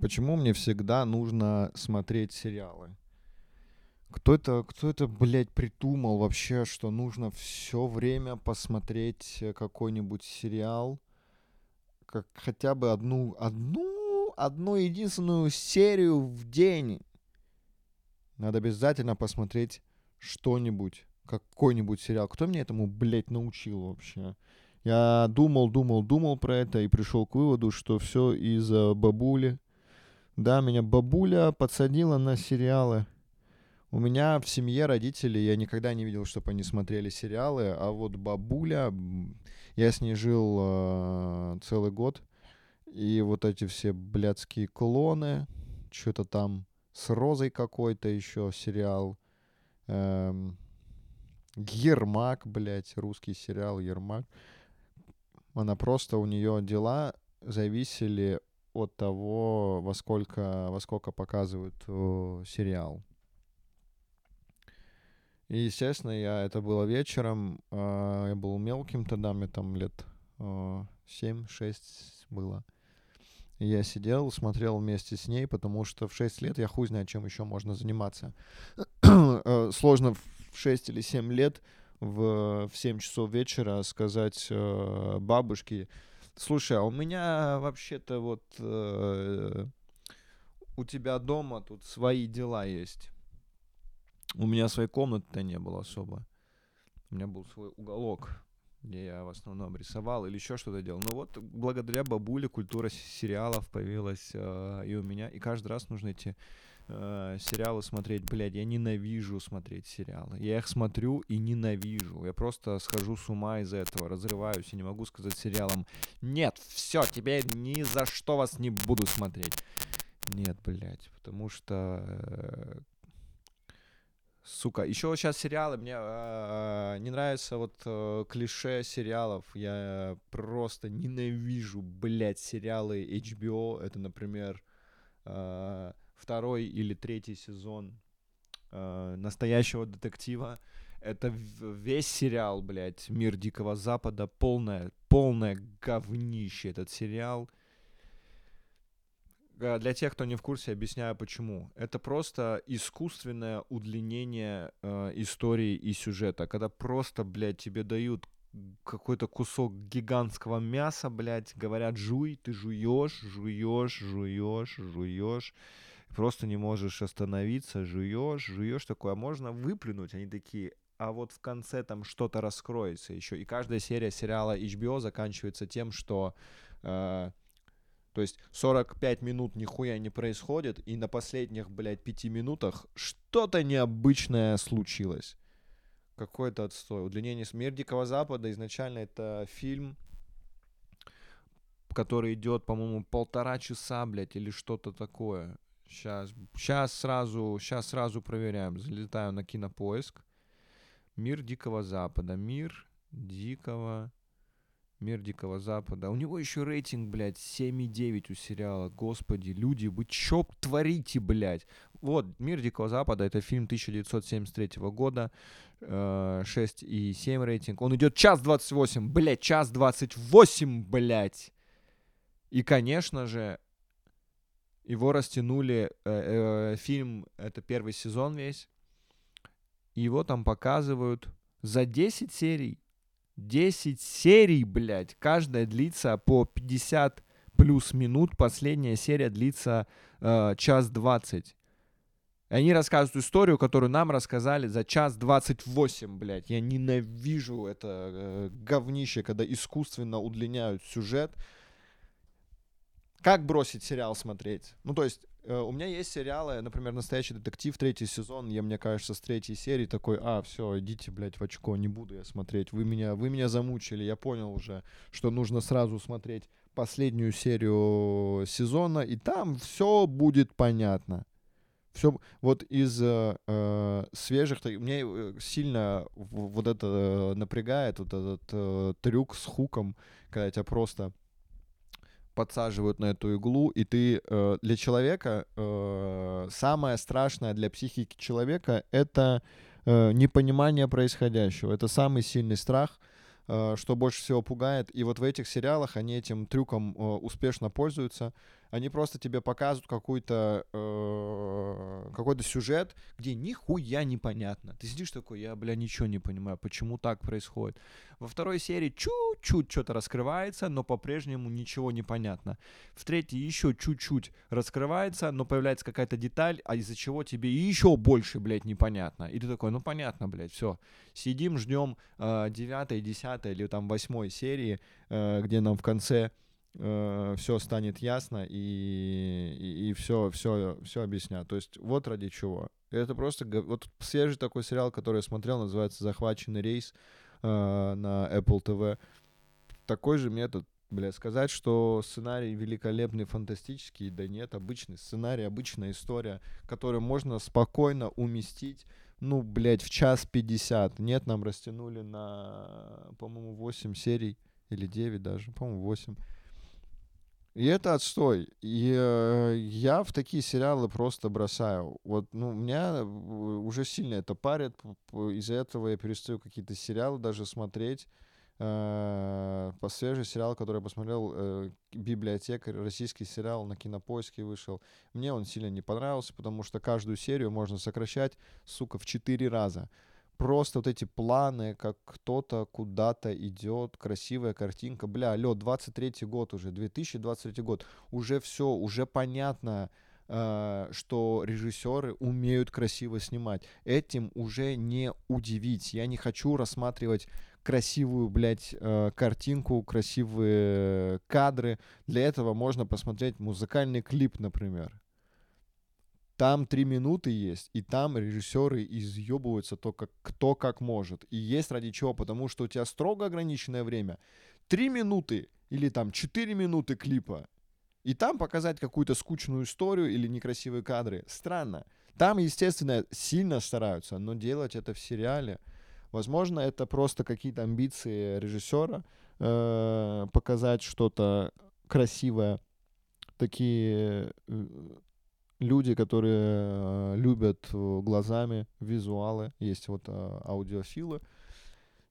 Почему мне всегда нужно смотреть сериалы? Кто это, кто это, блядь, придумал вообще, что нужно все время посмотреть э, какой-нибудь сериал, как хотя бы одну, одну, одну единственную серию в день. Надо обязательно посмотреть что-нибудь, какой-нибудь сериал. Кто меня этому, блядь, научил вообще? Я думал, думал, думал про это и пришел к выводу, что все из-за бабули. Да, меня бабуля подсадила на сериалы. У меня в семье родители, я никогда не видел, чтобы они смотрели сериалы, а вот бабуля, я с ней жил э, целый год, и вот эти все блядские клоны, что-то там с Розой какой-то еще сериал, эм, Ермак, блядь, русский сериал Ермак. Она просто, у нее дела зависели от того, во сколько, во сколько показывают о, сериал. И, естественно, я, это было вечером, э, я был мелким тогда, мне там лет э, 7-6 было. Я сидел, смотрел вместе с ней, потому что в 6 лет я хуй знает, чем еще можно заниматься. Сложно в 6 или 7 лет в, в 7 часов вечера сказать э, бабушке, слушай, а у меня вообще-то вот э, у тебя дома тут свои дела есть. У меня своей комнаты-то не было особо. У меня был свой уголок, где я в основном рисовал или еще что-то делал. Но вот благодаря бабуле культура сериалов появилась э, и у меня. И каждый раз нужно идти э, сериалы смотреть, блядь, я ненавижу смотреть сериалы. Я их смотрю и ненавижу. Я просто схожу с ума из-за этого, разрываюсь и не могу сказать сериалам, нет, все, тебе ни за что вас не буду смотреть. Нет, блядь, потому что э, Сука, еще сейчас сериалы, мне э, не нравится вот э, клише сериалов, я просто ненавижу, блядь, сериалы HBO, это, например, э, второй или третий сезон э, настоящего детектива. Это весь сериал, блядь, Мир Дикого Запада, полное, полное говнище этот сериал. Э, для тех, кто не в курсе, объясняю почему. Это просто искусственное удлинение э, истории и сюжета, когда просто, блядь, тебе дают какой-то кусок гигантского мяса, блядь, говорят, жуй, ты жуешь, жуешь, жуешь, жуешь просто не можешь остановиться, жуешь, жуешь такое, а можно выплюнуть. Они такие, а вот в конце там что-то раскроется еще. И каждая серия сериала HBO заканчивается тем, что э, то есть 45 минут нихуя не происходит, и на последних, блядь, 5 минутах что-то необычное случилось. Какой-то отстой. Удлинение «Мир Дикого Запада» изначально это фильм, который идет, по-моему, полтора часа, блядь, или что-то такое. Сейчас, сейчас сразу, сейчас сразу проверяем. Залетаю на кинопоиск. Мир Дикого Запада. Мир Дикого... Мир Дикого Запада. У него еще рейтинг, блядь, 7,9 у сериала. Господи, люди, вы чё творите, блядь? Вот, Мир Дикого Запада, это фильм 1973 года. Э, 6,7 рейтинг. Он идет час 28, блядь, час 28, блядь. И, конечно же, его растянули, э, э, фильм, это первый сезон весь, его там показывают за 10 серий. 10 серий, блядь, каждая длится по 50 плюс минут, последняя серия длится э, час 20. И они рассказывают историю, которую нам рассказали за час 28, блядь. Я ненавижу это э, говнище, когда искусственно удлиняют сюжет, как бросить сериал смотреть? Ну, то есть, э, у меня есть сериалы, например, «Настоящий детектив», третий сезон, я, мне кажется, с третьей серии такой, а, все, идите, блядь, в очко, не буду я смотреть, вы меня, вы меня замучили, я понял уже, что нужно сразу смотреть последнюю серию сезона, и там все будет понятно. Все, вот из э, э свежих, мне э, сильно вот это э, напрягает, вот этот э, трюк с хуком, когда тебя просто подсаживают на эту иглу, и ты э, для человека э, самое страшное для психики человека это э, непонимание происходящего. Это самый сильный страх, э, что больше всего пугает. И вот в этих сериалах они этим трюком э, успешно пользуются. Они просто тебе показывают какой-то э, какой-то сюжет, где нихуя непонятно. Ты сидишь такой, я, бля, ничего не понимаю, почему так происходит. Во второй серии чуть-чуть что-то раскрывается, но по-прежнему ничего не понятно. В третьей еще чуть-чуть раскрывается, но появляется какая-то деталь, а из-за чего тебе еще больше, блядь, непонятно. И ты такой, ну понятно, блядь, все. Сидим, ждем э, 9, 10 или там 8 серии, э, где нам в конце э, все станет ясно и, и, и все, все, все объяснят. То есть вот ради чего. Это просто вот свежий такой сериал, который я смотрел, называется «Захваченный рейс» э, на Apple TV. Такой же метод. Бля, сказать, что сценарий великолепный, фантастический, да нет, обычный сценарий, обычная история, которую можно спокойно уместить, ну, блядь, в час пятьдесят. Нет, нам растянули на, по-моему, 8 серий или 9 даже, по-моему, 8. И это отстой. И э, я в такие сериалы просто бросаю. Вот, ну, меня уже сильно это парит. Из-за этого я перестаю какие-то сериалы даже смотреть. Э, свежий сериал, который я посмотрел, э, «Библиотекарь», российский сериал на Кинопоиске вышел. Мне он сильно не понравился, потому что каждую серию можно сокращать, сука, в четыре раза просто вот эти планы, как кто-то куда-то идет, красивая картинка. Бля, алло, 23 год уже, 2023 год. Уже все, уже понятно, э, что режиссеры умеют красиво снимать. Этим уже не удивить. Я не хочу рассматривать красивую, блядь, э, картинку, красивые кадры. Для этого можно посмотреть музыкальный клип, например. Там три минуты есть, и там режиссеры изъебываются то, как, кто как может. И есть ради чего, потому что у тебя строго ограниченное время. Три минуты или там четыре минуты клипа. И там показать какую-то скучную историю или некрасивые кадры. Странно. Там, естественно, сильно стараются, но делать это в сериале, возможно, это просто какие-то амбиции режиссера э, показать что-то красивое, такие э, люди, которые э, любят э, глазами визуалы, есть вот э, аудиофилы,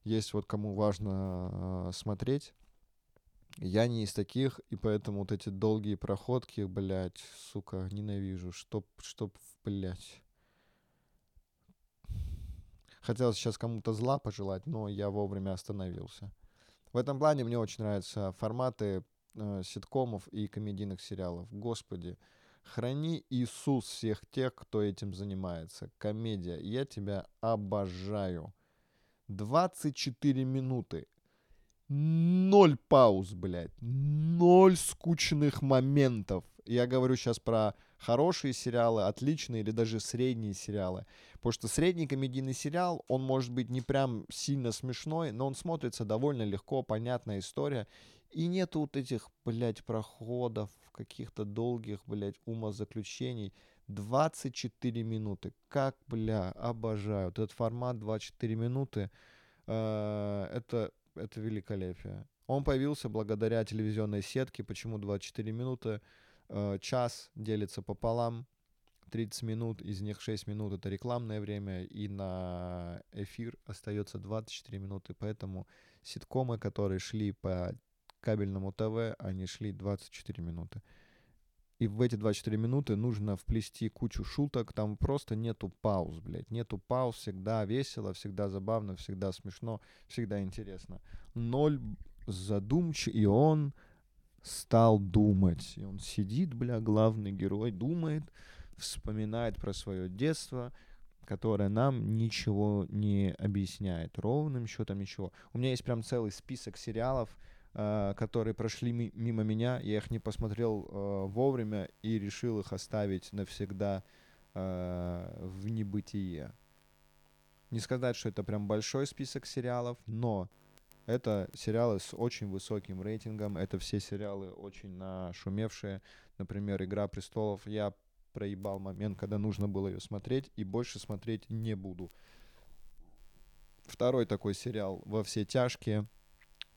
есть вот кому важно смотреть. Я не из таких, и поэтому вот эти долгие проходки, блядь, сука, ненавижу. Чтоб, чтоб, блядь. Хотел сейчас кому-то зла пожелать, но я вовремя остановился. В этом плане мне очень нравятся форматы э, ситкомов и комедийных сериалов. Господи, Храни Иисус всех тех, кто этим занимается. Комедия. Я тебя обожаю. 24 минуты. Ноль пауз, блядь. Ноль скучных моментов. Я говорю сейчас про хорошие сериалы, отличные или даже средние сериалы. Потому что средний комедийный сериал, он может быть не прям сильно смешной, но он смотрится довольно легко, понятная история. И нету вот этих, блядь, проходов, каких-то долгих, блядь, умозаключений. 24 минуты. Как, бля, обожаю. Вот этот формат 24 минуты, э, это, это великолепие. Он появился благодаря телевизионной сетке. Почему 24 минуты? Э, час делится пополам. 30 минут, из них 6 минут это рекламное время, и на эфир остается 24 минуты. Поэтому ситкомы, которые шли по кабельному ТВ они шли 24 минуты. И в эти 24 минуты нужно вплести кучу шуток, там просто нету пауз, блядь. Нету пауз, всегда весело, всегда забавно, всегда смешно, всегда интересно. Ноль задумч, и он стал думать. И он сидит, бля, главный герой, думает, вспоминает про свое детство, которое нам ничего не объясняет. Ровным счетом ничего. У меня есть прям целый список сериалов, которые прошли мимо меня, я их не посмотрел э, вовремя и решил их оставить навсегда э, в небытие. Не сказать, что это прям большой список сериалов, но это сериалы с очень высоким рейтингом, это все сериалы очень нашумевшие. Например, «Игра престолов». Я проебал момент, когда нужно было ее смотреть, и больше смотреть не буду. Второй такой сериал «Во все тяжкие».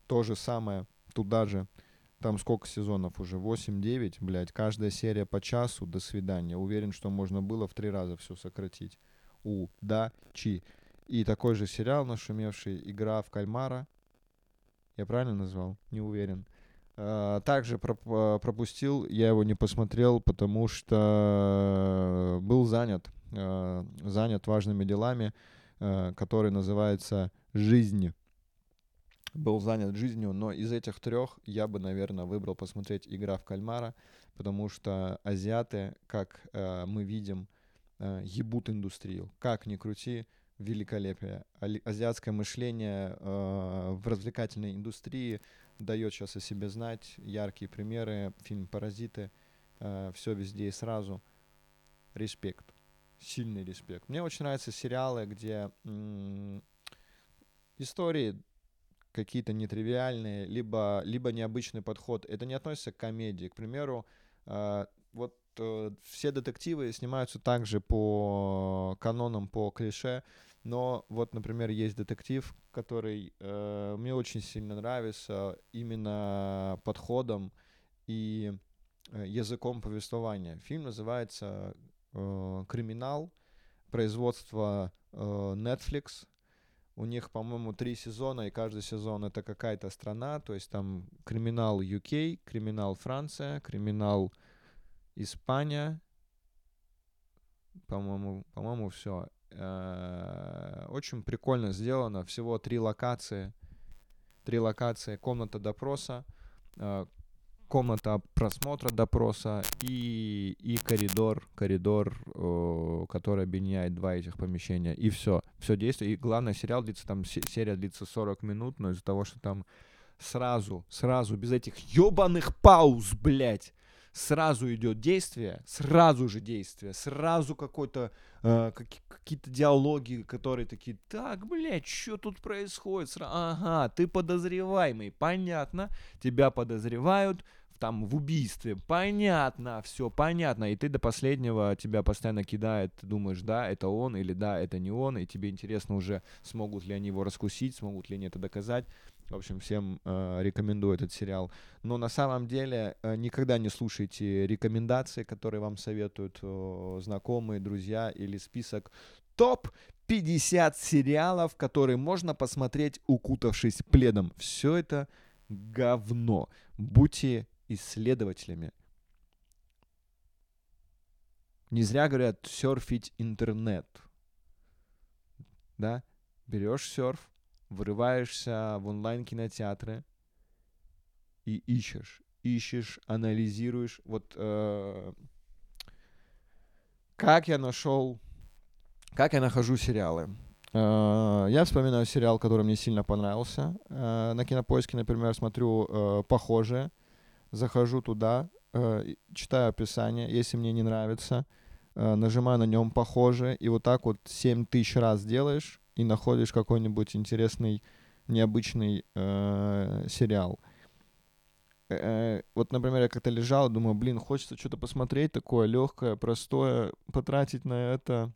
То же самое, туда же. Там сколько сезонов уже? 8-9, блядь. Каждая серия по часу. До свидания. Уверен, что можно было в три раза все сократить. У, да, чи. И такой же сериал нашумевший «Игра в кальмара». Я правильно назвал? Не уверен. Э, также проп- пропустил, я его не посмотрел, потому что был занят, э, занят важными делами, который называется «Жизнь». Был занят жизнью, но из этих трех я бы, наверное, выбрал посмотреть «Игра в кальмара», потому что азиаты, как э, мы видим, э, ебут индустрию. Как ни крути, великолепие. Азиатское мышление э, в развлекательной индустрии дает сейчас о себе знать. Яркие примеры, фильм «Паразиты», э, все везде и сразу. Респект. Сильный респект. Мне очень нравятся сериалы, где м- истории какие-то нетривиальные, либо, либо необычный подход. Это не относится к комедии. К примеру, э, вот э, все детективы снимаются также по канонам, по клише, но вот, например, есть детектив, который э, мне очень сильно нравится именно подходом и э, языком повествования. Фильм называется э, «Криминал», производство э, Netflix. У них, по-моему, три сезона, и каждый сезон это какая-то страна. То есть там криминал UK, криминал Франция, криминал Испания. По-моему, по-моему, все. Э, очень прикольно сделано. Всего три локации. Три локации. Комната допроса, э, комната просмотра допроса и, и коридор, коридор, который объединяет два этих помещения. И все. Все действие. И главное, сериал длится, там серия длится 40 минут, но из-за того, что там сразу, сразу, без этих ебаных пауз, блядь, сразу идет действие, сразу же действие, сразу какой-то э, какие-то диалоги, которые такие, так, блядь, что тут происходит? Сра- ага, ты подозреваемый, понятно, тебя подозревают, там в убийстве. Понятно, все понятно. И ты до последнего тебя постоянно кидает, ты думаешь, да, это он или да, это не он, и тебе интересно уже, смогут ли они его раскусить, смогут ли они это доказать. В общем, всем э, рекомендую этот сериал. Но на самом деле э, никогда не слушайте рекомендации, которые вам советуют э, знакомые, друзья или список топ 50 сериалов, которые можно посмотреть, укутавшись пледом. Все это говно. Будьте исследователями. Не зря говорят серфить интернет. Да? Берешь серф, врываешься в онлайн-кинотеатры и ищешь, ищешь, анализируешь. Вот э, как я нашел, как я нахожу сериалы. Э, я вспоминаю сериал, который мне сильно понравился. Э, на Кинопоиске, например, смотрю э, похожие. Захожу туда, э, читаю описание. Если мне не нравится, э, нажимаю на нем похоже. И вот так вот 7 тысяч раз делаешь и находишь какой-нибудь интересный, необычный э, сериал. Э, э, вот, например, я как-то лежал, думаю, блин, хочется что-то посмотреть такое легкое, простое, потратить на это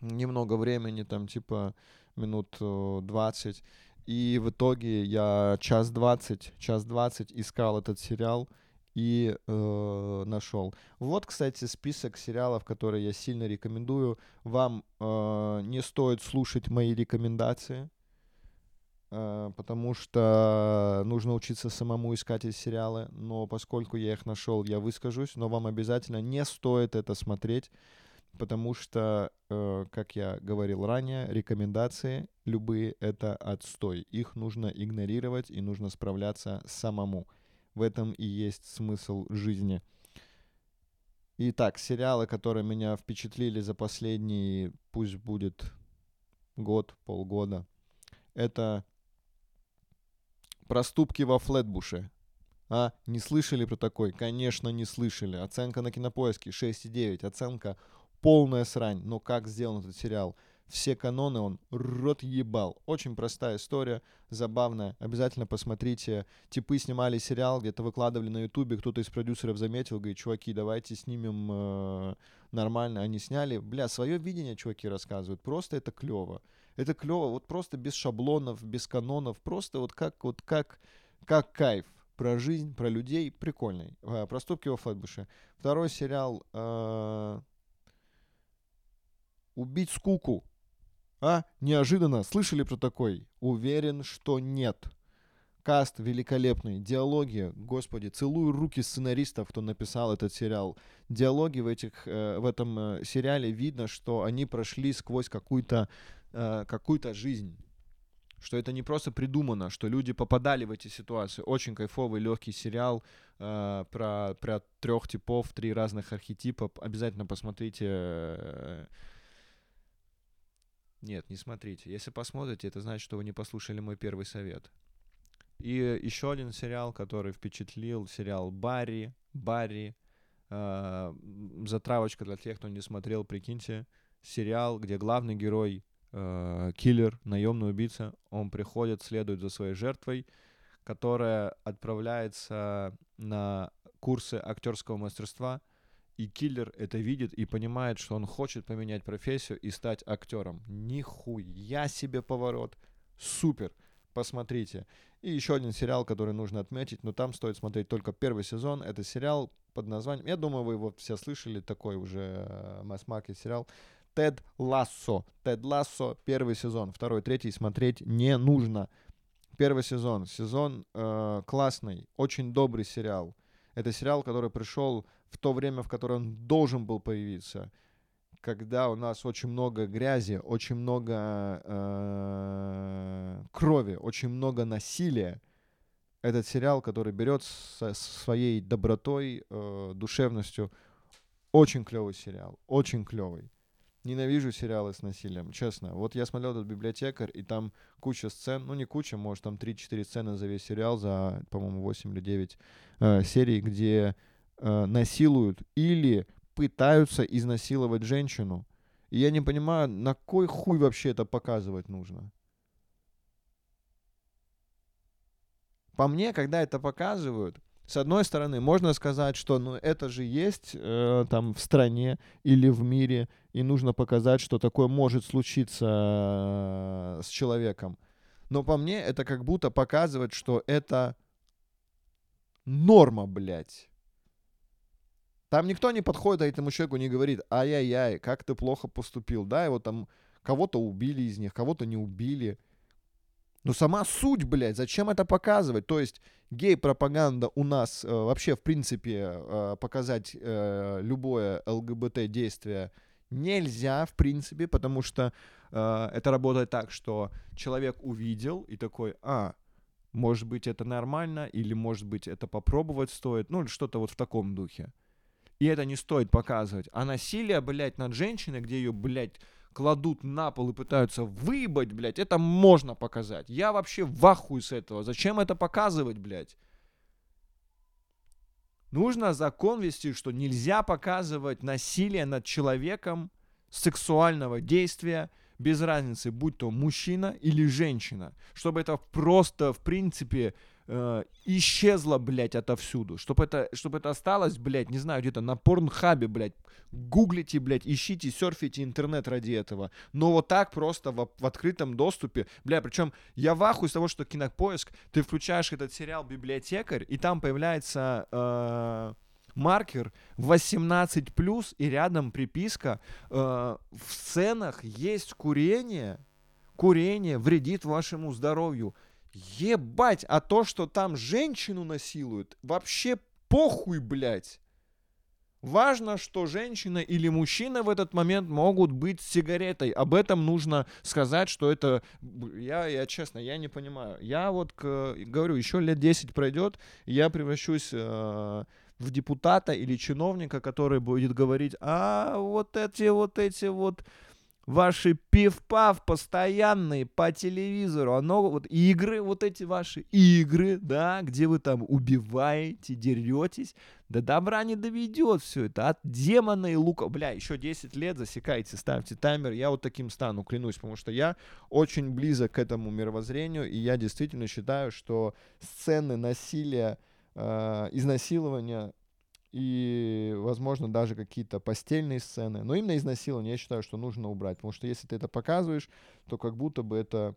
немного времени, там, типа, минут 20. И в итоге я час двадцать, час двадцать искал этот сериал, и э, нашел. Вот, кстати, список сериалов, которые я сильно рекомендую. Вам э, не стоит слушать мои рекомендации, э, потому что нужно учиться самому искать эти сериалы. Но поскольку я их нашел, я выскажусь. Но вам обязательно не стоит это смотреть, потому что, э, как я говорил ранее, рекомендации любые это отстой. Их нужно игнорировать и нужно справляться самому. В этом и есть смысл жизни. Итак, сериалы, которые меня впечатлили за последний, пусть будет год, полгода, это «Проступки во Флетбуше». А, не слышали про такой? Конечно, не слышали. Оценка на кинопоиске 6,9. Оценка полная срань. Но как сделан этот сериал? все каноны он рот ебал. Очень простая история, забавная. Обязательно посмотрите. Типы снимали сериал, где-то выкладывали на ютубе, кто-то из продюсеров заметил, говорит, чуваки, давайте снимем э, нормально. Они сняли. Бля, свое видение чуваки рассказывают. Просто это клево. Это клево, вот просто без шаблонов, без канонов. Просто вот как, вот как, как кайф про жизнь, про людей. Прикольный. Э, Проступки во Флетбуше. Второй сериал э, «Убить скуку». А? Неожиданно. Слышали про такой? Уверен, что нет. Каст великолепный, диалоги, господи, целую руки сценаристов, кто написал этот сериал. Диалоги в, этих, э, в этом э, сериале видно, что они прошли сквозь какую-то э, какую жизнь. Что это не просто придумано, что люди попадали в эти ситуации. Очень кайфовый, легкий сериал э, про, про трех типов, три разных архетипа. Обязательно посмотрите. Э, нет, не смотрите. Если посмотрите, это значит, что вы не послушали мой первый совет. И еще один сериал, который впечатлил, сериал Барри. Барри. Э, затравочка для тех, кто не смотрел, прикиньте. Сериал, где главный герой э, киллер, наемный убийца, он приходит, следует за своей жертвой, которая отправляется на курсы актерского мастерства, и киллер это видит и понимает, что он хочет поменять профессию и стать актером. Нихуя себе поворот. Супер. Посмотрите. И еще один сериал, который нужно отметить, но там стоит смотреть только первый сезон. Это сериал под названием, я думаю, вы его все слышали, такой уже э, масс-маркет сериал Тед Лассо. Тед Лассо, первый сезон, второй, третий смотреть не нужно. Первый сезон. Сезон э, классный, очень добрый сериал. Это сериал, который пришел в то время, в которое он должен был появиться. Когда у нас очень много грязи, очень много э, крови, очень много насилия. Этот сериал, который берет со своей добротой, э, душевностью, очень клевый сериал, очень клевый. Ненавижу сериалы с насилием, честно. Вот я смотрел этот библиотекарь, и там куча сцен, ну не куча, может там 3-4 сцены за весь сериал, за, по-моему, 8 или 9 э, серий, где э, насилуют или пытаются изнасиловать женщину. И я не понимаю, на кой хуй вообще это показывать нужно. По мне, когда это показывают, с одной стороны, можно сказать, что ну, это же есть э, там в стране или в мире, и нужно показать, что такое может случиться э, с человеком. Но по мне это как будто показывать, что это норма, блядь. Там никто не подходит а этому человеку не говорит, ай-яй-яй, как ты плохо поступил, да, его там кого-то убили из них, кого-то не убили. Но сама суть, блядь, зачем это показывать? То есть гей-пропаганда у нас э, вообще, в принципе, э, показать э, любое ЛГБТ-действие нельзя, в принципе, потому что э, это работает так, что человек увидел и такой, а, может быть, это нормально, или, может быть, это попробовать стоит, ну, или что-то вот в таком духе. И это не стоит показывать. А насилие, блядь, над женщиной, где ее, блядь, кладут на пол и пытаются выебать, блядь, это можно показать. Я вообще в ахуе с этого. Зачем это показывать, блядь? Нужно закон вести, что нельзя показывать насилие над человеком сексуального действия, без разницы, будь то мужчина или женщина. Чтобы это просто, в принципе, э, исчезла, блядь, отовсюду. Чтобы это, чтобы это осталось, блядь, не знаю, где-то на порнхабе, блядь. Гуглите, блядь, ищите, серфите интернет ради этого. Но вот так просто в, в открытом доступе. Бля, причем я в ахуе с того, что кинопоиск, ты включаешь этот сериал «Библиотекарь», и там появляется... Э, маркер 18 плюс и рядом приписка э, в сценах есть курение курение вредит вашему здоровью Ебать, а то, что там женщину насилуют, вообще похуй, блядь. Важно, что женщина или мужчина в этот момент могут быть с сигаретой. Об этом нужно сказать, что это... Я, я честно, я не понимаю. Я вот к, говорю, еще лет 10 пройдет, я превращусь э, в депутата или чиновника, который будет говорить, а вот эти вот эти вот ваши пив-пав постоянные по телевизору, оно вот игры, вот эти ваши игры, да, где вы там убиваете, деретесь, до добра не доведет все это. От демона и лука. Бля, еще 10 лет засекайте, ставьте таймер. Я вот таким стану, клянусь, потому что я очень близок к этому мировоззрению, и я действительно считаю, что сцены насилия, э, изнасилования и, возможно, даже какие-то постельные сцены. Но именно изнасилование я считаю, что нужно убрать, потому что если ты это показываешь, то как будто бы это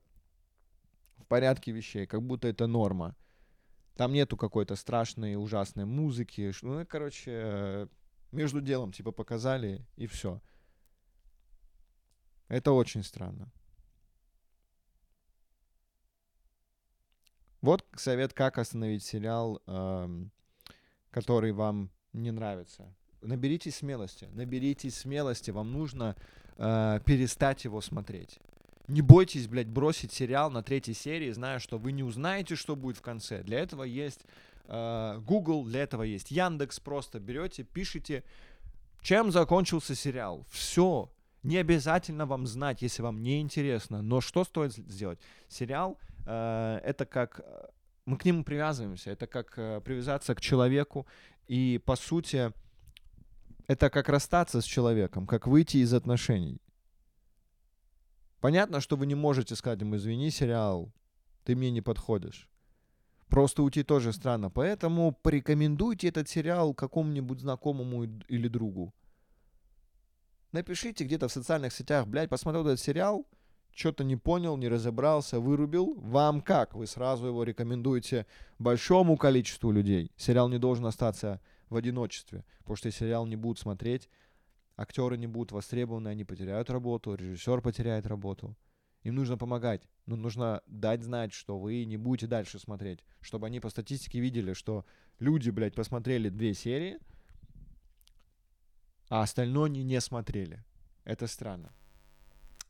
в порядке вещей, как будто это норма. Там нету какой-то страшной, ужасной музыки. Ну, короче, между делом, типа, показали, и все. Это очень странно. Вот совет, как остановить сериал, который вам не нравится. Наберитесь смелости, наберитесь смелости, вам нужно э, перестать его смотреть. Не бойтесь, блядь, бросить сериал на третьей серии, зная, что вы не узнаете, что будет в конце. Для этого есть э, Google, для этого есть Яндекс. Просто берете, пишите, чем закончился сериал. Все. Не обязательно вам знать, если вам не интересно. Но что стоит сделать? Сериал э, это как э, мы к нему привязываемся. Это как э, привязаться к человеку. И по сути это как расстаться с человеком, как выйти из отношений. Понятно, что вы не можете сказать ему, извини, сериал, ты мне не подходишь. Просто уйти тоже странно. Поэтому порекомендуйте этот сериал какому-нибудь знакомому или другу. Напишите где-то в социальных сетях, блядь, посмотрел этот сериал, что-то не понял, не разобрался, вырубил. Вам как? Вы сразу его рекомендуете большому количеству людей. Сериал не должен остаться в одиночестве, потому что сериал не будут смотреть, актеры не будут востребованы, они потеряют работу, режиссер потеряет работу. Им нужно помогать. Но нужно дать знать, что вы не будете дальше смотреть. Чтобы они по статистике видели, что люди, блядь, посмотрели две серии, а остальное они не смотрели. Это странно.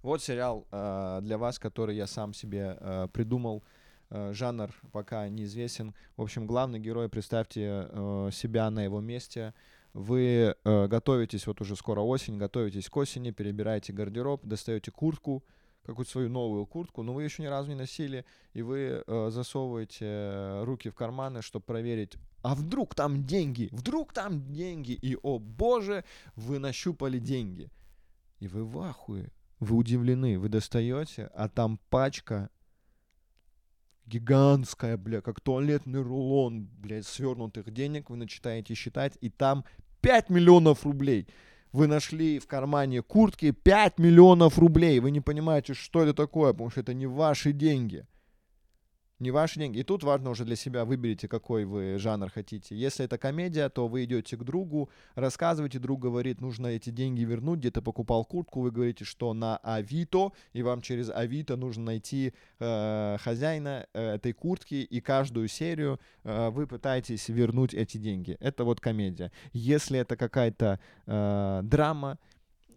Вот сериал э, для вас, который я сам себе э, придумал. Э, жанр пока неизвестен. В общем, главный герой, представьте э, себя на его месте. Вы э, готовитесь, вот уже скоро осень, готовитесь к осени, перебираете гардероб, достаете куртку, какую-то свою новую куртку, но вы еще ни разу не носили, и вы э, засовываете руки в карманы, чтобы проверить, а вдруг там деньги, вдруг там деньги, и, о боже, вы нащупали деньги. И вы в ахуе, вы удивлены, вы достаете, а там пачка гигантская, бля, как туалетный рулон, блядь, свернутых денег, вы начинаете считать, и там 5 миллионов рублей. Вы нашли в кармане куртки 5 миллионов рублей. Вы не понимаете, что это такое, потому что это не ваши деньги не ваши деньги. И тут важно уже для себя выберите, какой вы жанр хотите. Если это комедия, то вы идете к другу, рассказываете, друг говорит, нужно эти деньги вернуть, где-то покупал куртку, вы говорите, что на Авито, и вам через Авито нужно найти э, хозяина э, этой куртки, и каждую серию э, вы пытаетесь вернуть эти деньги. Это вот комедия. Если это какая-то э, драма,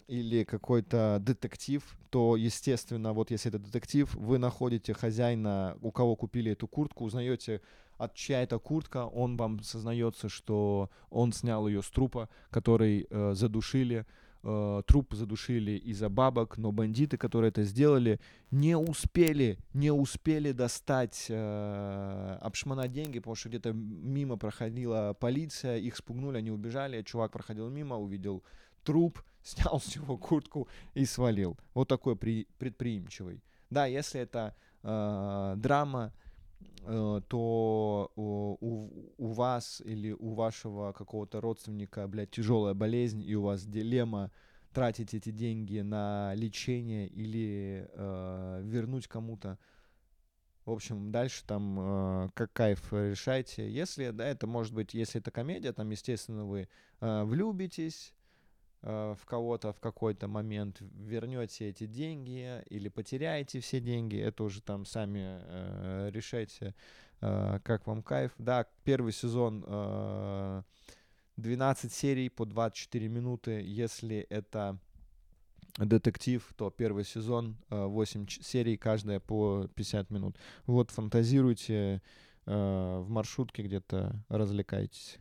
или какой-то детектив, то, естественно, вот если это детектив, вы находите хозяина, у кого купили эту куртку, узнаете, от чья это куртка, он вам сознается, что он снял ее с трупа, который э, задушили, э, труп задушили из-за бабок, но бандиты, которые это сделали, не успели, не успели достать, э, обшмонать деньги, потому что где-то мимо проходила полиция, их спугнули, они убежали, чувак проходил мимо, увидел труп, снял с него куртку и свалил. Вот такой при, предприимчивый. Да, если это э, драма, э, то у, у, вас или у вашего какого-то родственника, блядь, тяжелая болезнь, и у вас дилемма тратить эти деньги на лечение или э, вернуть кому-то. В общем, дальше там э, как кайф решайте. Если, да, это может быть, если это комедия, там, естественно, вы э, влюбитесь, в кого-то в какой-то момент вернете эти деньги или потеряете все деньги, это уже там сами э, решайте, э, как вам кайф. Да, первый сезон э, 12 серий по 24 минуты, если это детектив, то первый сезон 8 э, серий, каждая по 50 минут. Вот фантазируйте э, в маршрутке где-то, развлекайтесь.